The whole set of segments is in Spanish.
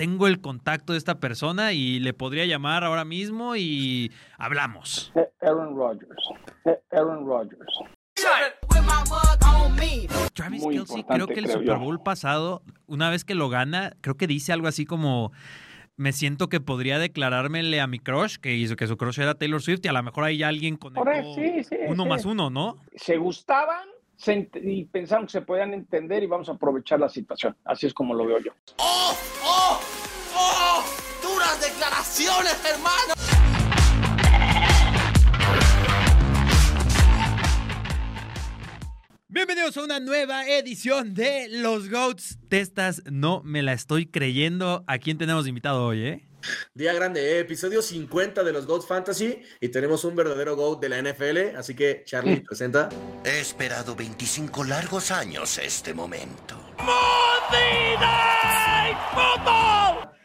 tengo el contacto de esta persona y le podría llamar ahora mismo y hablamos. Eh, Aaron Rodgers. Eh, Aaron Rodgers. Travis Muy Kelsey, creo que el creo Super yo. Bowl pasado, una vez que lo gana, creo que dice algo así como me siento que podría declarármele a mi crush, que hizo que su crush era Taylor Swift, y a lo mejor ahí alguien Ahora sí, sí, uno sí. más uno, ¿no? Se gustaban se y pensaron que se podían entender y vamos a aprovechar la situación. Así es como lo veo yo. ¡Oh! ¡Oh! ¡Oh! ¡Duras declaraciones, hermano! Bienvenidos a una nueva edición de Los Goats. De estas no me la estoy creyendo. ¿A quién tenemos invitado hoy, eh? Día grande, eh, episodio 50 de los GOAT Fantasy y tenemos un verdadero GOAT de la NFL, así que Charlie presenta. He esperado 25 largos años este momento.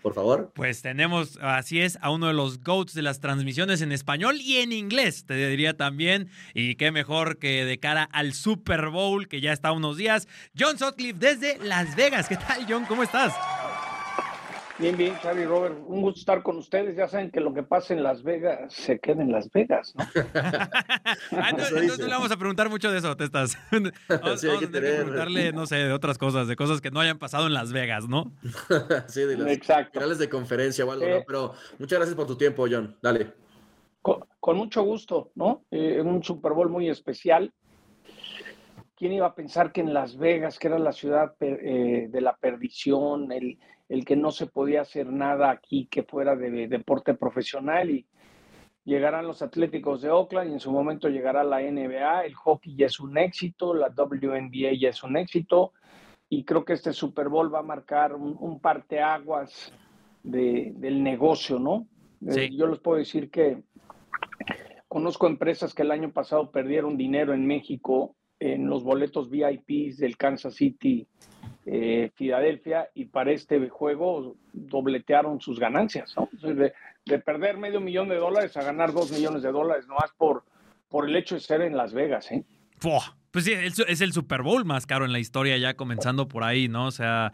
Por favor. Pues tenemos, así es, a uno de los GOATs de las transmisiones en español y en inglés, te diría también. Y qué mejor que de cara al Super Bowl, que ya está a unos días. John Sutcliffe desde Las Vegas. ¿Qué tal, John? ¿Cómo estás? Bien, bien, Charlie Robert. Un gusto estar con ustedes. Ya saben que lo que pasa en Las Vegas se queda en Las Vegas, ¿no? Ah, entonces, no le vamos a preguntar mucho de eso, te estás. Vamos, Sí, hay vamos que a tener que tener- preguntarle, no sé, de otras cosas, de cosas que no hayan pasado en Las Vegas, ¿no? sí, de las Exacto. finales de conferencia o algo, Eh. ¿no? Pero muchas gracias por tu tiempo, John. Dale. Con, con mucho gusto, ¿no? Eh, un Super Bowl muy especial. ¿Quién iba a pensar que en Las Vegas, que era la ciudad eh, de la perdición, el, el que no se podía hacer nada aquí que fuera de, deporte profesional y llegarán los Atléticos de Oakland y en su momento llegará la NBA, el hockey ya es un éxito, la WNBA ya es un éxito y creo que este Super Bowl va a marcar un, un parteaguas de, del negocio, ¿no? Eh, Sí. Yo les puedo decir que Conozco empresas que el año pasado perdieron dinero en México en los boletos VIPs del Kansas City, eh, Filadelfia, y para este juego dobletearon sus ganancias, ¿no? De, de perder medio millón de dólares a ganar dos millones de dólares, nomás por, por el hecho de ser en Las Vegas, ¿eh? Fua. Pues sí, es el Super Bowl más caro en la historia, ya comenzando por ahí, ¿no? O sea,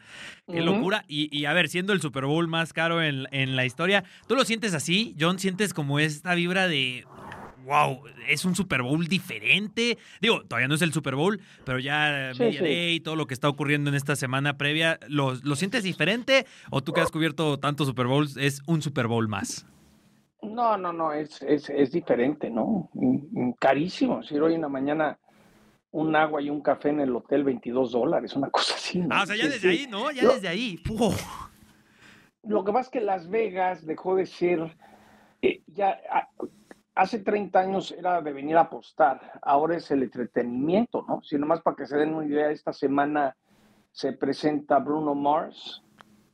qué locura. Y, y a ver, siendo el Super Bowl más caro en, en la historia, ¿tú lo sientes así, John? ¿Sientes como esta vibra de, wow, es un Super Bowl diferente? Digo, todavía no es el Super Bowl, pero ya Sí, Media sí. Day, todo lo que está ocurriendo en esta semana previa, ¿lo, ¿lo sientes diferente? ¿O tú que has cubierto tantos Super Bowls, es un Super Bowl más? No, no, no, es, es, es diferente, ¿no? Mm, mm, Carísimo. Si hoy en la mañana un agua y un café en el hotel, 22 dólares, una cosa así. ¿no? Ah, o sea, ya desde ahí, ¿no? Ya desde ahí. Lo que pasa es que Las Vegas dejó de ser, eh, ya a- hace 30 años era de venir a apostar, ahora es el entretenimiento, ¿no? Si nomás para que se den una idea, esta semana se presenta Bruno Mars,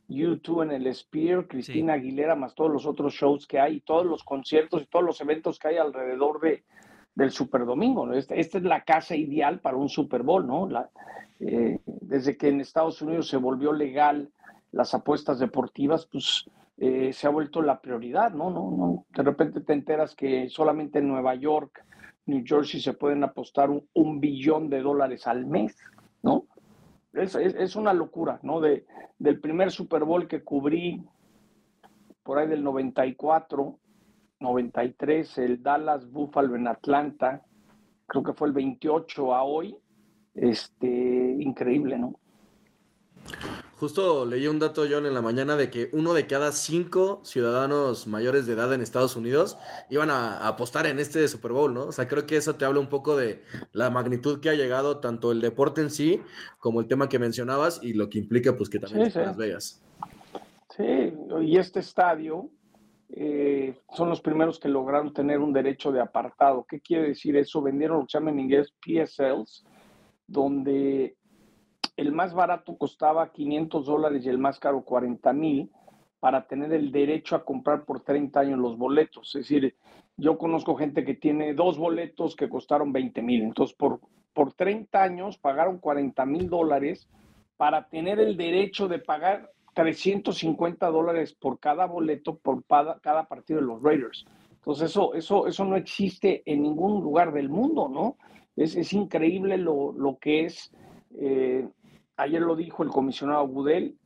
U2 en el Spear, Cristina Aguilera, más todos los otros shows que hay, y todos los conciertos y todos los eventos que hay alrededor de, del Super Domingo. ¿no? Esta, esta es la casa ideal para un Super Bowl, ¿no? La- eh, desde que en Estados Unidos se volvió legal las apuestas deportivas, pues eh, se ha vuelto la prioridad, ¿no? ¿no? no De repente te enteras que solamente en Nueva York, New Jersey se pueden apostar un, billón de dólares al mes, ¿no? Es, es- es una locura, ¿no? De, del primer Super Bowl que cubrí por ahí del 94, 93, el Dallas Buffalo en Atlanta, creo que fue el 28 a hoy, este, increíble, ¿no? Justo leí un dato, John, en la mañana de que uno de cada cinco ciudadanos mayores de edad en Estados Unidos iban a, a apostar en este Super Bowl, ¿no? O sea, creo que eso te habla un poco de la magnitud que ha llegado tanto el deporte en sí como el tema que mencionabas y lo que implica, pues, que también Sí, es en sí. Las Vegas. Sí, y este estadio eh, son los primeros que lograron tener un derecho de apartado. ¿Qué quiere decir eso? Vendieron lo que se llama en inglés PSLs, donde el más barato costaba 500 dólares y el más caro 40 mil para tener el derecho a comprar por 30 años los boletos. Es decir, yo conozco gente que tiene dos boletos que costaron 20 mil. Entonces, por, por 30 años pagaron 40 mil dólares para tener el derecho de pagar 350 dólares por cada boleto por cada, partido de los Raiders. Entonces, eso, eso, eso no existe en ningún lugar del mundo, ¿no? Es, es increíble lo, lo que es. eh, ayer lo dijo el comisionado Gudel,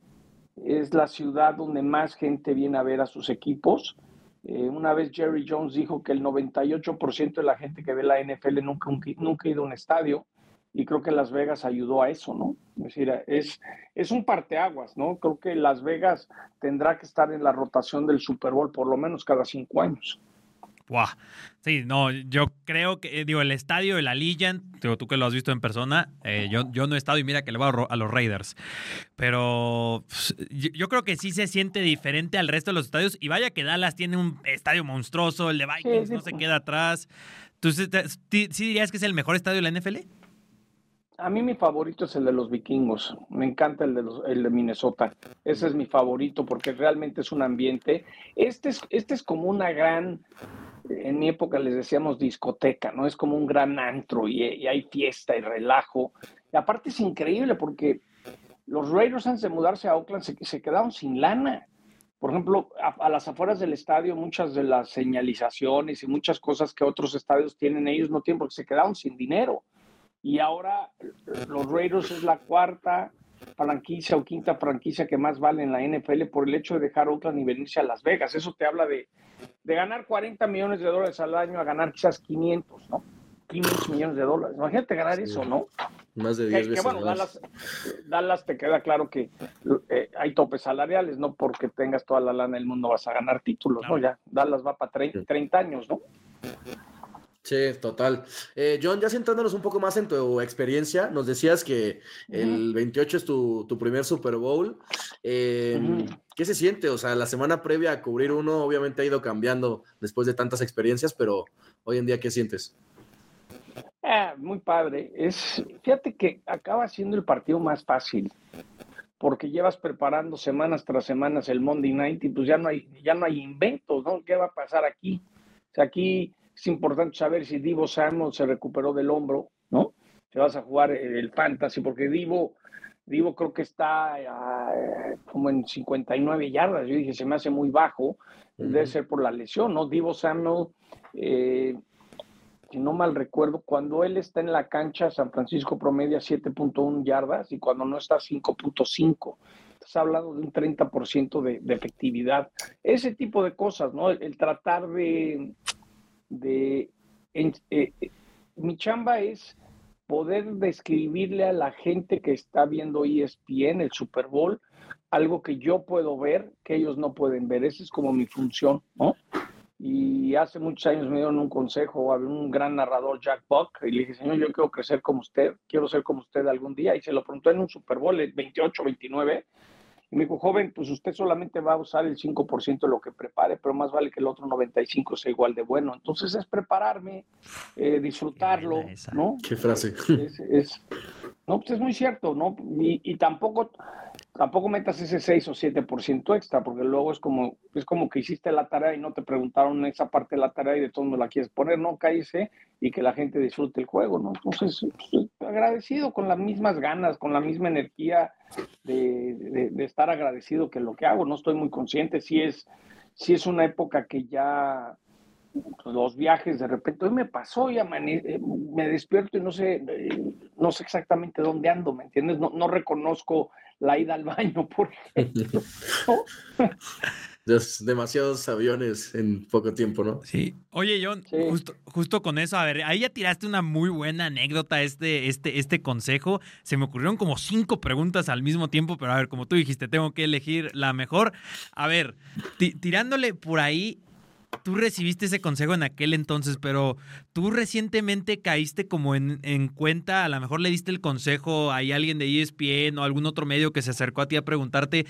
es la ciudad donde más gente viene a ver a sus equipos. Eh, una vez Jerry Jones dijo que el 98% de la gente que ve la NFL nunca, nunca ha ido a un estadio y creo que Las Vegas ayudó a eso, ¿no? Es decir, es, es un parteaguas, ¿no? Creo que Las Vegas tendrá que estar en la rotación del Super Bowl por lo menos cada cinco años. Wow. Sí, no, yo creo que, eh, digo, el estadio, el Allegiant, digo, tú que lo has visto en persona, eh, yo, yo no he estado y mira que le voy a, los Raiders. Pero pues, yo, creo que sí se siente diferente al resto de los estadios. Y vaya que Dallas tiene un estadio monstruoso, el de Vikings no se queda atrás. ¿Tú sí dirías que es el mejor estadio de la NFL? A mí mi favorito es el de los vikingos. Me encanta el de, los, el de Minnesota. Ese es mi favorito porque realmente es un ambiente. Este es, este es como una gran en mi época les decíamos discoteca, ¿no? Es como un gran antro y, hay fiesta y relajo. Y aparte es increíble porque los Raiders antes de mudarse a Oakland se, quedaron sin lana. Por ejemplo, a, las afueras del estadio, muchas de las señalizaciones y muchas cosas que otros estadios tienen, ellos no tienen porque se quedaron sin dinero. Y ahora los Raiders es la cuarta franquicia o quinta franquicia que más vale en la NFL por el hecho de dejar Oakland y venirse a Las Vegas. Eso te habla de, de ganar 40 millones de dólares al año a ganar quizás 500, ¿no? 500 millones de dólares. Imagínate ganar eso, ¿no? Más de 10 veces bueno, Dallas, te queda claro que eh, hay topes salariales, no porque tengas toda la lana del mundo vas a ganar títulos, ¿no? Ya Dallas va para 30 años, ¿no? Sí, total. Eh, John, ya sentándonos un poco más en tu experiencia, nos decías que el 28 es tu, primer Super Bowl. Em, ¿Qué se siente? O sea, la semana previa a cubrir uno obviamente ha ido cambiando después de tantas experiencias, pero hoy en día, ¿qué sientes? Ah, muy padre. Es, fíjate que acaba siendo el partido más fácil porque llevas preparando semanas tras semanas el Monday Night y pues ya no hay, ya no hay inventos, ¿no? ¿Qué va a pasar aquí? O sea, aquí es importante saber si Divo Samuel se recuperó del hombro, ¿no? Si vas a jugar el fantasy, porque Divo, Divo creo que está eh, como en 59 yardas. Yo dije, se me hace muy bajo. Debe ser por la lesión, ¿no? Divo Samuel, eh, si no mal recuerdo, cuando él está en la cancha, San Francisco promedia 7.1 yardas y cuando no está 5.5 estás hablando de un 30% de, de, efectividad. Ese tipo de cosas, ¿no? el, tratar de, de... Eh, mi chamba es poder describirle a la gente que está viendo ESPN, el Super Bowl, algo que yo puedo ver, que ellos no pueden ver. Esa es como mi función, ¿no? Y hace muchos años me dieron un consejo, había un gran narrador, Jack Buck, y le dije, señor, yo quiero crecer como usted, quiero ser como usted algún día. Y se lo preguntó en un Super Bowl, el 28, 29, y me dijo, joven, pues usted solamente va a usar el 5% de lo que prepare, pero más vale que el otro 95% sea igual de bueno. Entonces es prepararme, eh, disfrutarlo, ¿no? Qué frase. Es, no, pues es muy cierto, ¿no? Y, y, tampoco, tampoco metas ese 6 o 7% extra, porque luego es como, es como que hiciste la tarea y no te preguntaron esa parte de la tarea y de todo no la quieres poner, no, cállese y que la gente disfrute el juego, ¿no? Entonces, pues, agradecido con las mismas ganas, con la misma energía de, de, estar agradecido que lo que hago, no estoy muy consciente, si es, si es una época que ya los viajes de repente, hoy me pasó y eh, me despierto y no sé, eh, no sé exactamente dónde ando, ¿me entiendes? No, no reconozco la ida al baño, por ejemplo. demasiados aviones en poco tiempo, ¿no? Sí. Oye, John, justo, justo, con eso, a ver, ahí ya tiraste una muy buena anécdota, este, este, este consejo. Se me ocurrieron como cinco preguntas al mismo tiempo, pero a ver, como tú dijiste, tengo que elegir la mejor. A ver, tirándole por ahí, tú recibiste ese consejo en aquel entonces, pero tú recientemente caíste como en, cuenta, a lo mejor le diste el consejo a alguien de ESPN o algún otro medio que se acercó a ti a preguntarte,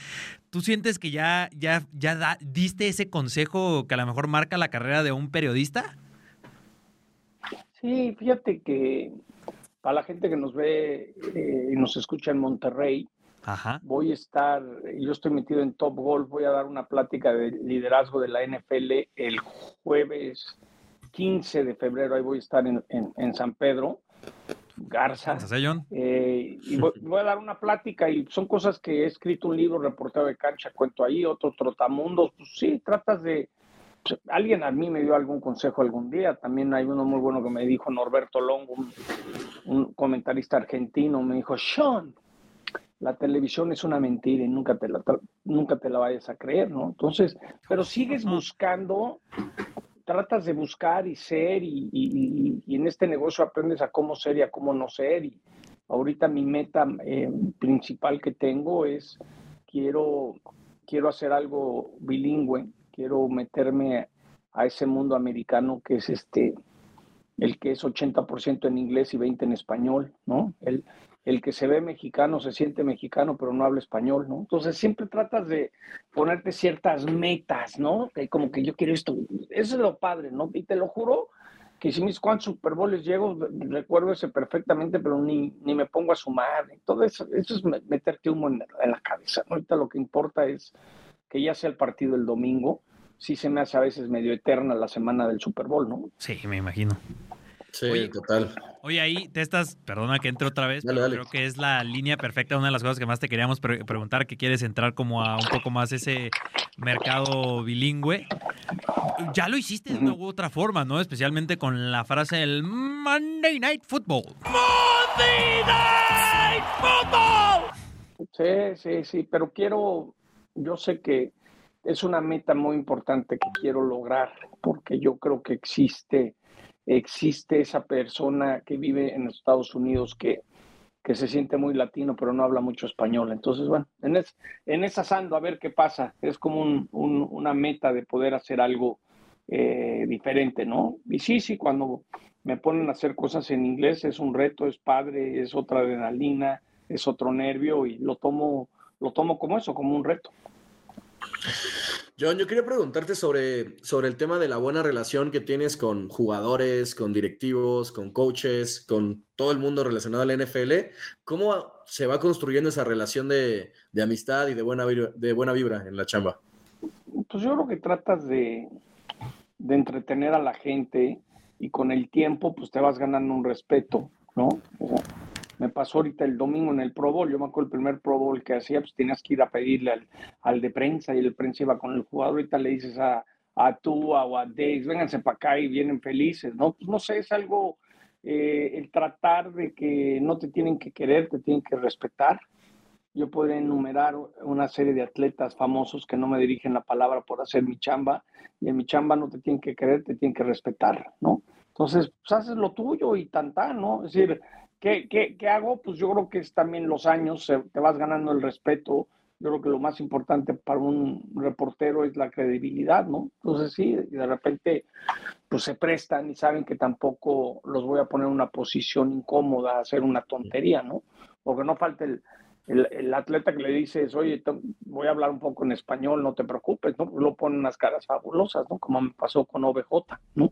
¿tú sientes que ya, ya, ya diste ese consejo que a lo mejor marca la carrera de un periodista? Sí, fíjate que para la gente que nos ve eh, y nos escucha en Monterrey, Voy a estar, yo estoy metido en Top Golf, voy a dar una plática de liderazgo de la NFL el jueves 15 de febrero, ahí voy a estar en, San Pedro, Garza. Eh, y voy, a dar una plática y son cosas que he escrito un libro, reportero de cancha, cuento ahí, otro trotamundos, pues sí, tratas de... Pues, alguien a mí me dio algún consejo algún día, también hay uno muy bueno que me dijo Norberto Longo, un comentarista argentino, me dijo, Sean, la televisión es una mentira y nunca te la, nunca te la vayas a creer, ¿no? Entonces, pero sigues buscando, tratas de buscar y ser y, en este negocio aprendes a cómo ser y a cómo no ser. Y ahorita mi meta eh, principal que tengo es, quiero, quiero hacer algo bilingüe, quiero meterme a ese mundo americano que es este, el que es 80% en inglés y 20% en español, ¿no? El, el que se ve mexicano se siente mexicano, pero no habla español, ¿no? Entonces siempre tratas de ponerte ciertas metas, ¿no? Que como que yo quiero esto. Eso es lo padre, ¿no? Y te lo juro que si mis cuantos Super Bowls llego, recuerdo ese perfectamente, pero ni, ni me pongo a sumar. Todo eso, eso es meterte humo en, la cabeza. Ahorita lo que importa es que ya sea el partido el domingo. Sí se me hace a veces medio eterna la semana del Super Bowl, ¿no? Sí, me imagino. Sí, total. Oye, ahí te estás, perdona que entre otra vez, pero creo que es la línea perfecta, una de las cosas que más te queríamos preguntar, que quieres entrar como a un poco más ese mercado bilingüe. Ya lo hiciste de una u otra forma, ¿no? Especialmente con la frase del Monday Night Football. Monday Night Football. Sí, sí, sí, pero quiero, yo sé que es una meta muy importante que quiero lograr, porque yo creo que existe existe esa persona que vive en Estados Unidos que, que se siente muy latino, pero no habla mucho español. Entonces, bueno, en, es, en esa sando a ver qué pasa. Es como un, una meta de poder hacer algo eh, diferente, ¿no? Y sí, sí, cuando me ponen a hacer cosas en inglés es un reto, es padre, es otra adrenalina, es otro nervio y lo tomo, lo tomo como eso, como un reto. John, yo quería preguntarte sobre, sobre el tema de la buena relación que tienes con jugadores, con directivos, con coaches, con todo el mundo relacionado al NFL. ¿Cómo se va construyendo esa relación de, amistad y de buena, vibra, de buena vibra en la chamba? Pues yo creo que tratas de, de entretener a la gente y con el tiempo pues te vas ganando un respeto, ¿no? Me pasó ahorita el domingo en el Pro Bowl. Yo me acuerdo el primer Pro Bowl que hacía, pues tenías que ir a pedirle al, de prensa y el prensa iba con el jugador. Ahorita le dices a, a tú o a Dave, vénganse para acá y vienen felices, ¿no? Pues no sé, es algo, eh, el tratar de que no te tienen que querer, te tienen que respetar. Yo podría enumerar una serie de atletas famosos que no me dirigen la palabra por hacer mi chamba, y en mi chamba no te tienen que querer, te tienen que respetar, ¿no? Entonces, pues haces lo tuyo y tan, ¿no? Es decir, ¿Qué, qué, hago? Pues yo creo que es también los años, te vas ganando el respeto. Yo creo que lo más importante para un reportero es la credibilidad, ¿no? Entonces sí, de repente pues se prestan y saben que tampoco los voy a poner en una posición incómoda, hacer una tontería, ¿no? Porque no falta el, el, atleta que le dices, oye, voy a hablar un poco en español, no te preocupes, ¿no? Lo ponen unas caras fabulosas, ¿no? Como me pasó con OBJ, ¿no?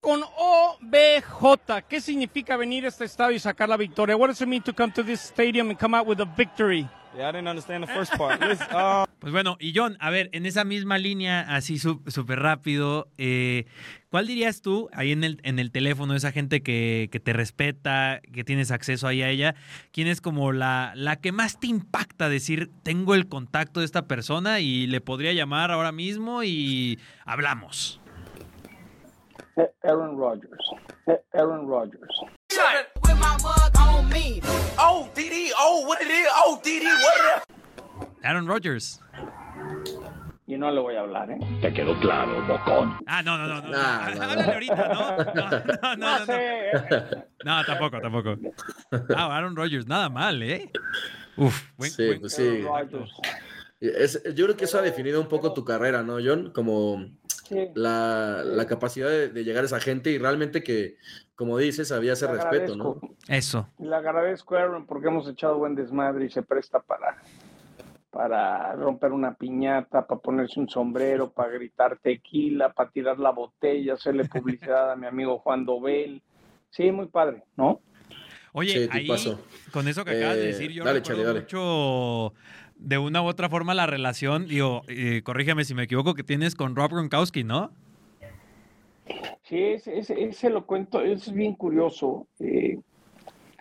Con OBJ. ¿Qué significa venir a este estadio y sacar la victoria? What does it mean to come to this stadium and come out with a victory? Yeah, I didn't understand the first part. Uh, pues bueno, y John, a ver, en esa misma línea, así súper rápido, eh, ¿cuál dirías tú ahí en el, en el teléfono, esa gente que, que, te respeta, que tienes acceso ahí a ella, quién es como la, la que más te impacta decir, tengo el contacto de esta persona y le podría llamar ahora mismo y hablamos? Aaron Rodgers. Aaron Rodgers. Oh, DD, oh, what it is? Oh, DD, what Aaron Rodgers. Y no le voy a hablar, ¿eh? Te quedó claro, bocón. Ah, no, no, no. no. Ah, no, no. ahorita, ¿no? No, no, no. No, no, tampoco, tampoco. Ah, Aaron Rodgers, nada mal, ¿eh? Uf, buen, sí, buen, pues sí. Es, yo creo que eso ha definido un poco tu carrera, ¿no, John? Como la, capacidad de, llegar a esa gente y realmente que, como dices, había ese respeto, ¿no? Eso. Le agradezco Aaron porque hemos echado buen desmadre y se presta para, para romper una piñata, para ponerse un sombrero, para gritar tequila, para tirar la botella, hacerle publicidad a mi amigo Juan Dobel. Sí, muy padre, ¿no? Oye, ahí, con eso que acabas de eh, decir, yo dale, mucho de una u otra forma la relación, digo, eh, corrígeme si me equivoco, que tienes con Rob Gronkowski, ¿no? Sí, ese, ese, lo cuento, es bien curioso. Eh,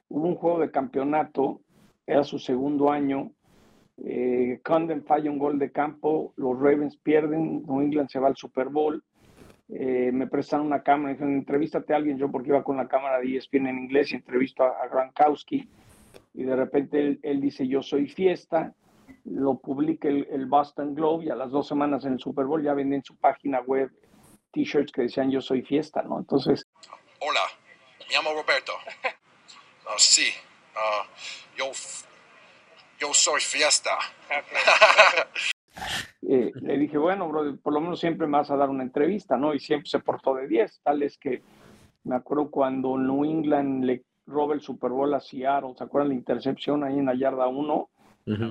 hubo un juego de campeonato, era su segundo año. Eh, Condon falla un gol de campo, los Ravens pierden, New England se va al Super Bowl. Eh, me prestaron una cámara, dijeron, entrevístate a alguien, yo porque iba con la cámara de ESPN en inglés y entrevisto a, a Gronkowski y de repente él dice yo soy fiesta, lo publica el, el, Boston Globe y a las dos semanas en el Super Bowl ya venden en su página web t-shirts que decían yo soy fiesta, ¿no? Entonces... Hola, me llamo Roberto. Uh, sí, uh, yo, yo soy fiesta. eh, le dije, bueno, bro, por lo menos siempre me vas a dar una entrevista, ¿no? Y siempre se portó de 10, tal es que me acuerdo cuando New England le roba el Super Bowl a Seattle, ¿se acuerdan la intercepción ahí en la yarda 1?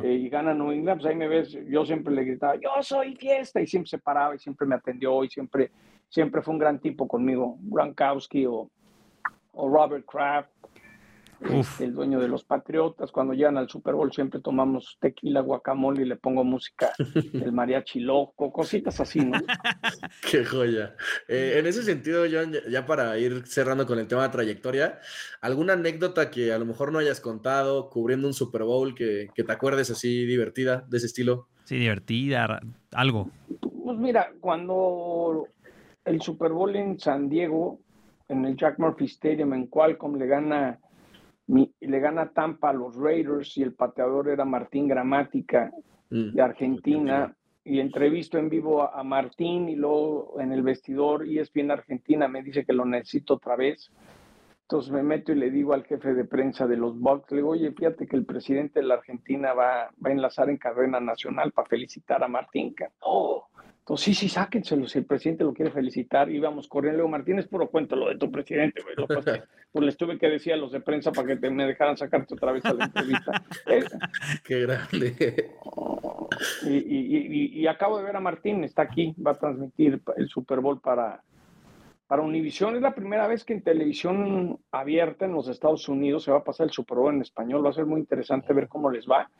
Eh, y gana New England, pues ahí me ves, yo siempre le gritaba, yo soy fiesta, y siempre se paraba y siempre me atendió y siempre, siempre fue un gran tipo conmigo, Gronkowski o, o Robert Kraft, este, el dueño de los Patriotas, cuando llegan al Super Bowl siempre tomamos tequila, guacamole y le pongo música del mariachi loco, cositas así, ¿no? Qué joya. Eh, en ese sentido, John, ya para ir cerrando con el tema de trayectoria, ¿alguna anécdota que a lo mejor no hayas contado cubriendo un Super Bowl que, que te acuerdes así divertida, de ese estilo? Sí, divertida, algo. Pues mira, cuando el Super Bowl en San Diego, en el Jack Murphy Stadium, en Qualcomm, le gana le gana Tampa a los Raiders y el pateador era Martín Gramática mm. de Argentina. Y entrevisto en vivo a, a, Martín y luego en el vestidor y es bien Argentina me dice que lo necesito otra vez. Entonces me meto y le digo al jefe de prensa de los Bucks, le digo, oye, fíjate que el presidente de la Argentina va, va a enlazar en cadena nacional para felicitar a Martín. Oh, entonces, sí, sí, sáquenselo, si el presidente lo quiere felicitar, íbamos corriendo. Leo Martínez, puro cuento lo de tu presidente, güey. Lo que, pues les tuve que decir a los de prensa para que te, me dejaran sacarte otra vez a la entrevista. Qué grande. Y, y, y, y, acabo de ver a Martín, está aquí, va a transmitir el Super Bowl para, para Univision. Es la primera vez que en televisión abierta en los Estados Unidos se va a pasar el Super Bowl en español. Va a ser muy interesante ver cómo les va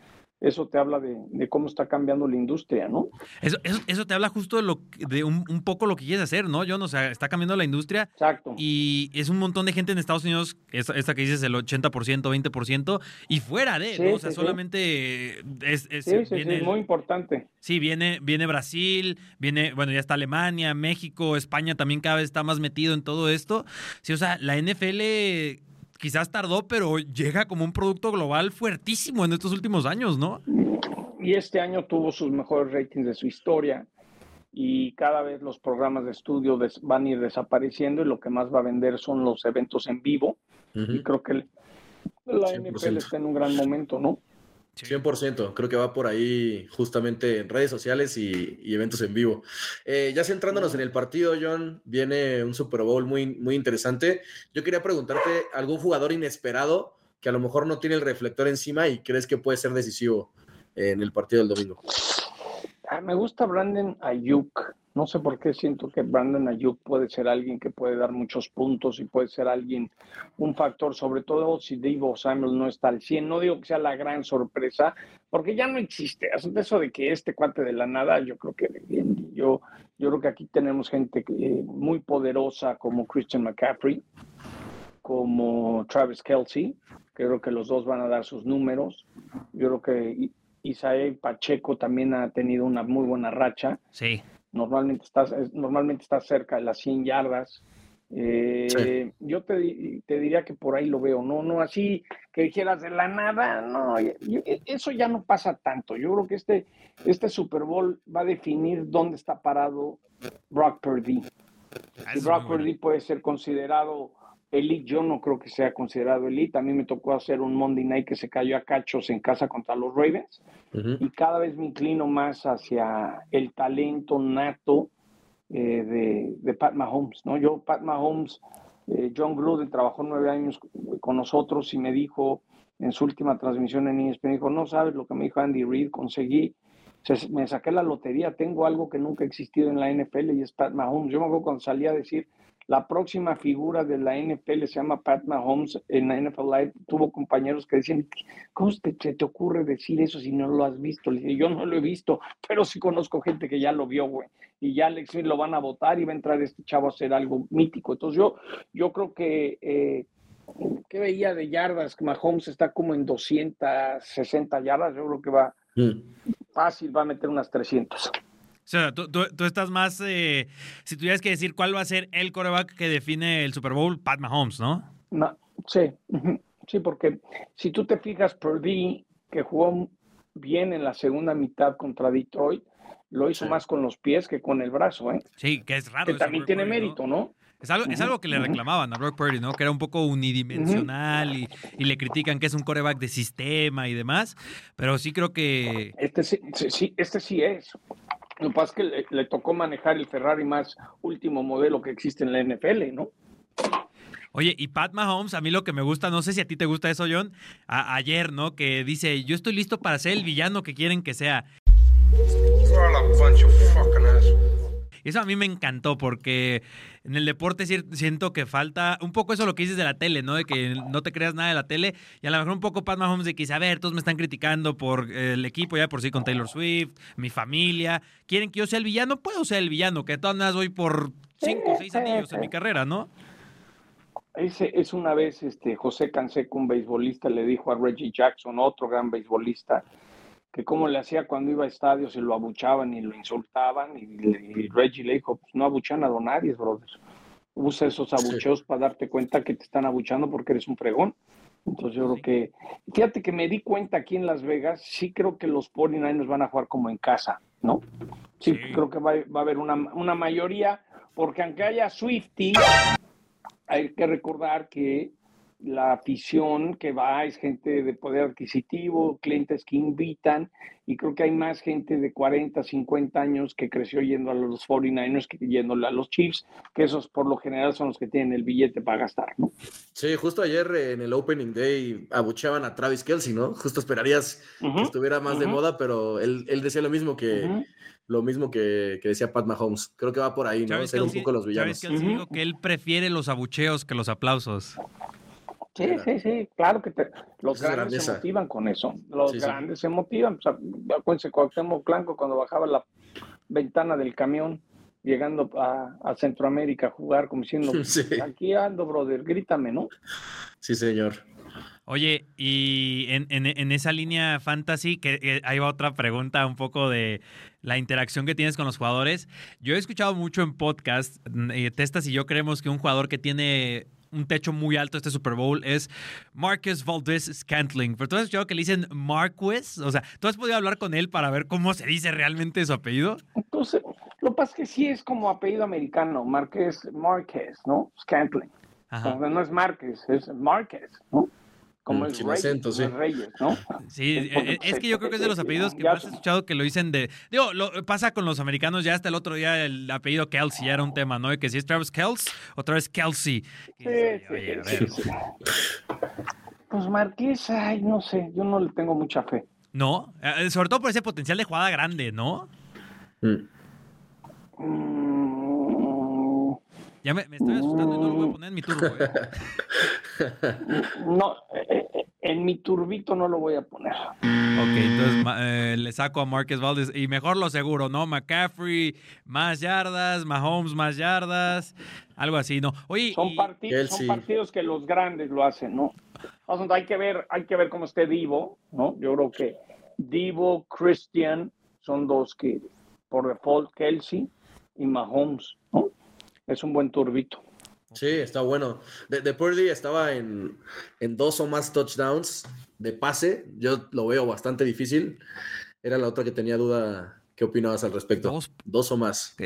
eso te habla de, de, cómo está cambiando la industria, ¿no? Eso, eso, eso te habla justo de, lo, de un, un, poco lo que quieres hacer, ¿no? John, o sea, está cambiando la industria. Exacto. Y es un montón de gente en Estados Unidos, esta, esta que dices el 80%, 20%, y fuera de, sí, ¿no? O sea, sí, solamente es... es sí, sí, viene, sí, muy importante. Sí, viene, viene Brasil, viene, bueno, ya está Alemania, México, España también cada vez está más metido en todo esto. Sí, o sea, la NFL quizás tardó, pero llega como un producto global fuertísimo en estos últimos años, ¿no? Y este año tuvo sus mejores ratings de su historia y cada vez los programas de estudio van a ir desapareciendo y lo que más va a vender son los eventos en vivo. Uh -huh. Y creo que la 100%. NFL está en un gran momento, ¿no? 100%, creo que va por ahí justamente en redes sociales y, eventos en vivo. Eh, ya centrándonos en el partido, John, viene un Super Bowl muy, muy interesante. Yo quería preguntarte, ¿algún jugador inesperado que a lo mejor no tiene el reflector encima y crees que puede ser decisivo en el partido del domingo? Ah, me gusta Brandon Ayuk. No sé por qué siento que Brandon Ayuk puede ser alguien que puede dar muchos puntos y puede ser alguien, un factor, sobre todo si Divo Samuel no está al 100. No digo que sea la gran sorpresa, porque ya no existe. Eso de que este cuate de la nada, yo creo que yo, yo creo que aquí tenemos gente que, muy poderosa como Christian McCaffrey, como Travis Kelsey. Creo que los dos van a dar sus números. Yo creo que Isael Pacheco también ha tenido una muy buena racha. Sí. Normalmente está, normalmente está cerca de las 100 yardas. Eh, sí. Yo te, te, diría que por ahí lo veo, no, no así que dijeras de la nada, no, yo, eso ya no pasa tanto. Yo creo que este, este Super Bowl va a definir dónde está parado Brock Purdy. Si Brock Purdy puede ser considerado elite, yo no creo que sea considerado elite. A mí me tocó hacer un Monday Night que se cayó a cachos en casa contra los Ravens. Uh -huh. Y cada vez me inclino más hacia el talento nato eh, de, de, Pat Mahomes. ¿no? Yo, Pat Mahomes, eh, John Gruden trabajó nueve años con nosotros y me dijo en su última transmisión en ESPN, dijo, no sabes lo que me dijo Andy Reid, conseguí, se, me saqué la lotería, tengo algo que nunca ha existido en la NFL y es Pat Mahomes. Yo me acuerdo cuando salí a decir, la próxima figura de la NFL se llama Pat Mahomes en la NFL Live. Tuvo compañeros que decían, ¿cómo te, te ocurre decir eso si no lo has visto? Le dije, yo no lo he visto, pero sí conozco gente que ya lo vio, güey. Y ya Alex lo van a votar y va a entrar este chavo a hacer algo mítico. Entonces yo, yo creo que, eh, ¿qué veía de yardas? Mahomes está como en 260 yardas. Yo creo que va mm. fácil, va a meter unas 300. O sea, tú, tú, tú estás más, eh, si tuvieras que decir cuál va a ser el coreback que define el Super Bowl, Pat Mahomes, ¿no? no sí, Sí, porque si tú te fijas, Purdy, que jugó bien en la segunda mitad contra Detroit, lo hizo Sí. más con los pies que con el brazo, ¿eh? Sí, que es raro. Que también tiene mérito, ¿no? Es algo, es algo que le reclamaban a Brock Purdy, ¿no? Que era un poco unidimensional y, y le critican que es un coreback de sistema y demás. Pero sí creo que. Este sí, sí, este sí es. Lo que pasa es que le, le tocó manejar el Ferrari más último modelo que existe en la NFL, ¿no? Oye, y Pat Mahomes, a mí lo que me gusta, no sé si a ti te gusta eso, John, a- ayer, ¿no? Que dice, yo estoy listo para ser el villano que quieren que sea. You're all a bunch of fucking assholes. Eso a mí me encantó porque en el deporte siento que falta un poco eso lo que dices de la tele, ¿no? De que no te creas nada de la tele y a lo mejor un poco Pat Mahomes de que dice, a ver, todos me están criticando por el equipo ya por sí con Taylor Swift, mi familia, quieren que yo sea el villano, puedo ser el villano, que de todas maneras voy por cinco o seis anillos en mi carrera, ¿no? Ese, es una vez este, José Canseco, un beisbolista, le dijo a Reggie Jackson, otro gran beisbolista, que cómo le hacía cuando iba a estadios y lo abuchaban y lo insultaban. Y, y Reggie le dijo, pues no abuchan a Donadis, brother. Usa esos abucheos para darte cuenta que te están abuchando porque eres un fregón. Entonces yo creo que, fíjate que me di cuenta aquí en Las Vegas, sí creo que los 49ers van a jugar como en casa, ¿no? Sí, Sí. creo que va, va a haber una, una mayoría, porque aunque haya Swifty, hay que recordar que la afición que va es gente de poder adquisitivo, clientes que invitan, y creo que hay más gente de 40, 50 años que creció yendo a los 49ers que yéndole a los Chiefs, que esos por lo general son los que tienen el billete para gastar, ¿no? Sí, justo ayer eh, en el Opening Day abucheaban a Travis Kelsey, ¿no? Justo esperarías que Ujú, estuviera más de ujú, moda, pero él, él decía lo mismo que ujú. lo mismo que, que decía Pat Mahomes. Creo que va por ahí, ¿no? Travis Ser un poco los Travis villanos. Dijo que él prefiere los abucheos que los aplausos. Sí, sí, sí, claro que te- los Esa grandes se motivan con eso. Los Sí, sí. grandes se motivan. O sea, acuérdense, Cuauhtémoc Blanco cuando bajaba la ventana del camión llegando a, a Centroamérica a jugar, como diciendo, Sí. aquí ando, brother, grítame, ¿no? Sí, señor. Oye, y en, en- en esa línea fantasy, que eh, ahí va otra pregunta un poco de la interacción que tienes con los jugadores. Yo he escuchado mucho en podcast, eh, Testas y yo creemos que un jugador que tiene un techo muy alto este Super Bowl es Marcus Valdez Scantling. Pero tú has escuchado que le dicen Marquez, o sea, ¿tú has podido hablar con él para ver cómo se dice realmente su apellido? Entonces, lo que pasa es que sí es como apellido americano, Márquez, Márquez, ¿no? Scantling. Ajá. O sea, no es Márquez, es Márquez, ¿no? Como sin Reyes, acento, no sí. es Reyes, ¿no? Sí, Es porque, eh, es que yo creo que es de los apellidos que más he escuchado que lo dicen de. Digo, lo pasa con los americanos, ya hasta el otro día el apellido Kelsey ya era un tema, ¿no? De que si es Travis Kelsey, otra vez Kelsey. Y Sí, sí, oye, sí. Pues Marqués, ay, no sé, yo no le tengo mucha fe. No, Eh, sobre todo por ese potencial de jugada grande, ¿no? Mm. Mm, Ya me, me estoy asustando y no lo voy a poner en mi turbo, ¿eh? no, eh, eh, en mi turbito no lo voy a poner. Ok, entonces eh, le saco a Marquez Valdez y mejor lo seguro, ¿no? McCaffrey, más yardas, Mahomes, más yardas, algo así, ¿no? Oye, Son, y- partidos que los grandes lo hacen, ¿no? O sea, hay que ver, hay que ver cómo esté Divo, ¿no? Yo creo que Divo, Christian son dos que por default Kelsey y Mahomes, ¿no? Es un buen turbito. Sí, está bueno. De, de Purdy estaba en, en dos o más touchdowns de pase. Yo lo veo bastante difícil. Era la otra que tenía duda. ¿Qué opinabas al respecto? Dos. Dos o más.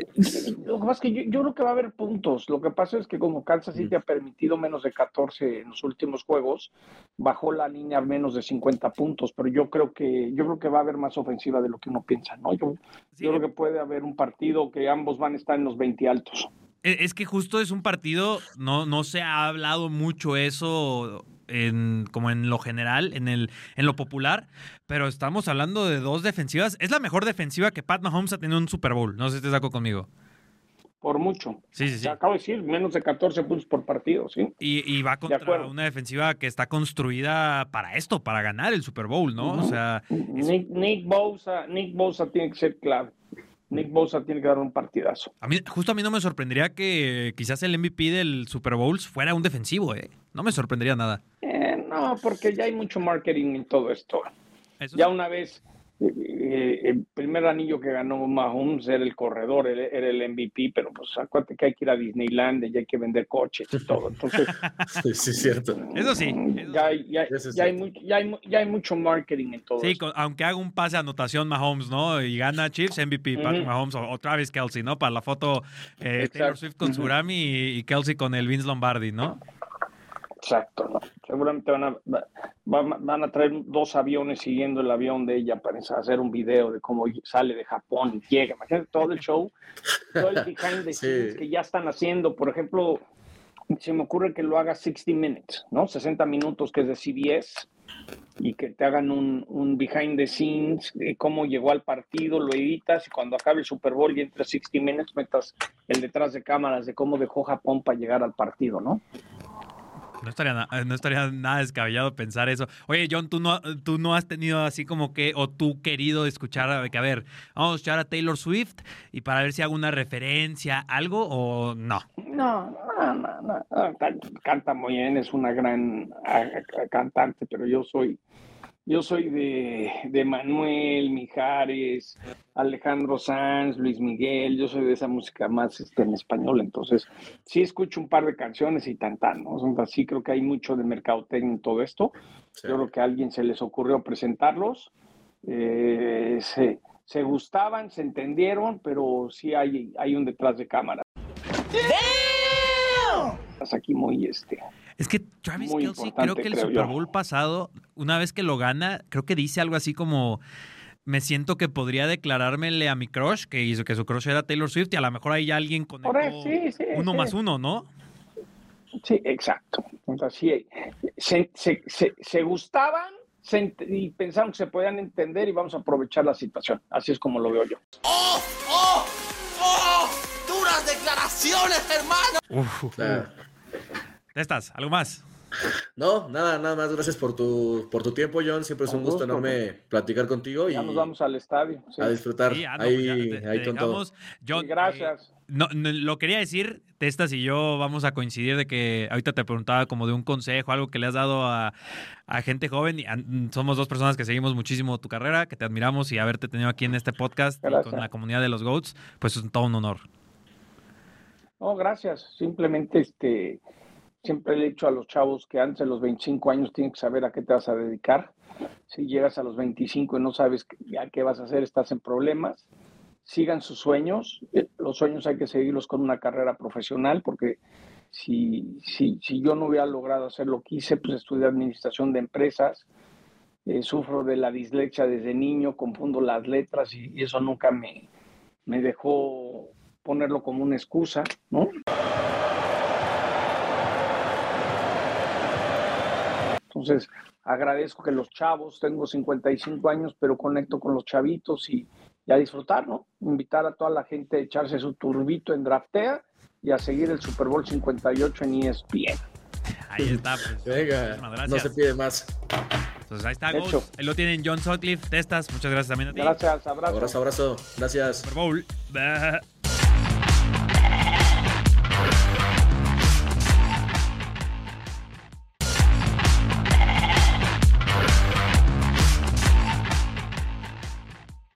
Lo que pasa es que yo, yo creo que va a haber puntos. Lo que pasa es que como Kansas City ha permitido menos de 14 en los últimos juegos, bajó la línea a menos de 50 puntos, pero yo creo que yo creo que va a haber más ofensiva de lo que uno piensa, ¿no? Yo, Sí, yo creo que puede haber un partido que ambos van a estar en los 20 altos. E- Es que justo es un partido, no, no se ha hablado mucho eso en, como en lo general, en, el, en lo popular, pero estamos hablando de dos defensivas. Es la mejor defensiva que Pat Mahomes ha tenido en un Super Bowl. No sé si de acuerdo conmigo. Por mucho. Sí, sí, sí. Te acabo de decir, menos de 14 puntos por partido, ¿sí? Y, y va contra una defensiva que está construida para esto, para ganar el Super Bowl, ¿no? O sea, es- Nick, Nick Bosa, Nick Bosa tiene que ser clave. Nick Bosa tiene que dar un partidazo. a mí, justo a mí no me sorprendería que quizás el MVP del Super Bowl fuera un defensivo, ¿eh? No me sorprendería nada. Eh, no, porque ya hay mucho marketing en todo esto. Eso Ya sí. una vez eh, el primer anillo que ganó Mahomes era el corredor, era, era el MVP, pero pues acuérdate que hay que ir a Disneyland y hay que vender coches y todo. Entonces, Sí, sí, es cierto. Eso sí. mm, ya, hay, ya, Eso es ya hay, ya, hay, mu- ya hay mucho marketing en todo Sí, con- aunque haga un pase de anotación Mahomes, ¿no? Y gana Chiefs, MVP, Patrick. Mahomes o, o Travis Kelsey, ¿no? Para la foto eh, Taylor. Swift con su Ujú. Grammy y, y Kelsey con el Vince Lombardi, ¿no? Exacto, ¿no? Seguramente van a, va- va- van a traer dos aviones siguiendo el avión de ella para hacer un video de cómo sale de Japón y llega. Imagínate todo el show, todo el behind the Sí. scenes que ya están haciendo. Por ejemplo, se me ocurre que lo haga 60 Minutes, ¿no? 60 minutos que es de CBS y que te hagan un, un behind the scenes de cómo llegó al partido, lo editas y cuando acabe el Super Bowl y entre 60 Minutes metas el detrás de cámaras de cómo dejó Japón para llegar al partido, ¿no? No estaría, na- no estaría nada descabellado pensar eso. Oye, John, ¿tú no, tú no has tenido así como que, o tú querido escuchar, que a ver, vamos a escuchar a Taylor Swift y para ver si hago una referencia, algo o no? No, no, no, no, can- canta muy bien, es una gran ah, ah, cantante, pero yo soy, yo soy de, de Manuel, Mijares, Alejandro Sanz, Luis Miguel, yo soy de esa música más este, en español, entonces sí escucho un par de canciones y tan tan, ¿no? O sea, sí creo que hay mucho de mercadotecnia en todo esto, Sí. yo creo que a alguien se les ocurrió presentarlos, eh, se, se gustaban, se entendieron, pero sí hay, hay un detrás de cámara. Estás aquí muy este. Es que Travis Muy Kelsey, creo que el creo Super yo. Bowl pasado, una vez que lo gana, creo que dice algo así como. Me siento que podría declarármele a mi crush, que hizo que su crush era Taylor Swift, y a lo mejor hay alguien con Por eso, sí, sí, uno sí. más uno, ¿no? Sí, exacto. Entonces, sí, se, se, se, se gustaban se y pensaron que se podían entender y vamos a aprovechar la situación. Así es como lo veo yo. ¡Oh! ¡Oh! ¡Oh! ¡Duras declaraciones, hermano! Uf, Claro. Ya estás, algo más. No, nada, nada más. Gracias por tu, por tu tiempo, John. Siempre es un gusto gusto. enorme platicar contigo y Ya nos vamos al estadio. sí. a disfrutar. Sí, ah, no, ahí ya te- ahí te con todo. John, Sí, gracias. eh, no, no, lo quería decir, Testas y yo vamos a coincidir de que ahorita te preguntaba como de un consejo, algo que le has dado a, a gente joven. Y a- somos dos personas que seguimos muchísimo tu carrera, que te admiramos y haberte tenido aquí en este podcast y con la comunidad de los GOATs, pues es todo un honor. No, gracias. Simplemente este, siempre le he dicho a los chavos que antes de los 25 años tienes que saber a qué te vas a dedicar. Si llegas a los 25 y no sabes a qué vas a hacer, estás en problemas. Sigan sus sueños. Eh, Los sueños hay que seguirlos con una carrera profesional porque si, si, si yo no hubiera logrado hacer lo que hice, pues estudié administración de empresas. Eh, sufro de la dislexia desde niño, confundo las letras y, y eso nunca me, me dejó ponerlo como una excusa, ¿no? Entonces, agradezco que los chavos, tengo 55 años, pero conecto con los chavitos y, y a disfrutar, ¿no? Invitar a toda la gente a echarse su turbito en Draftea y a seguir el Super Bowl 58 en ESPN. Ahí está. Pues. Venga, no se pide más. Entonces ahí está. GOATs. Ahí lo tienen John Sutcliffe, Testas. Muchas gracias también a ti. Gracias, abrazo. Abrazo, abrazo. Gracias. Super Bowl. Bah.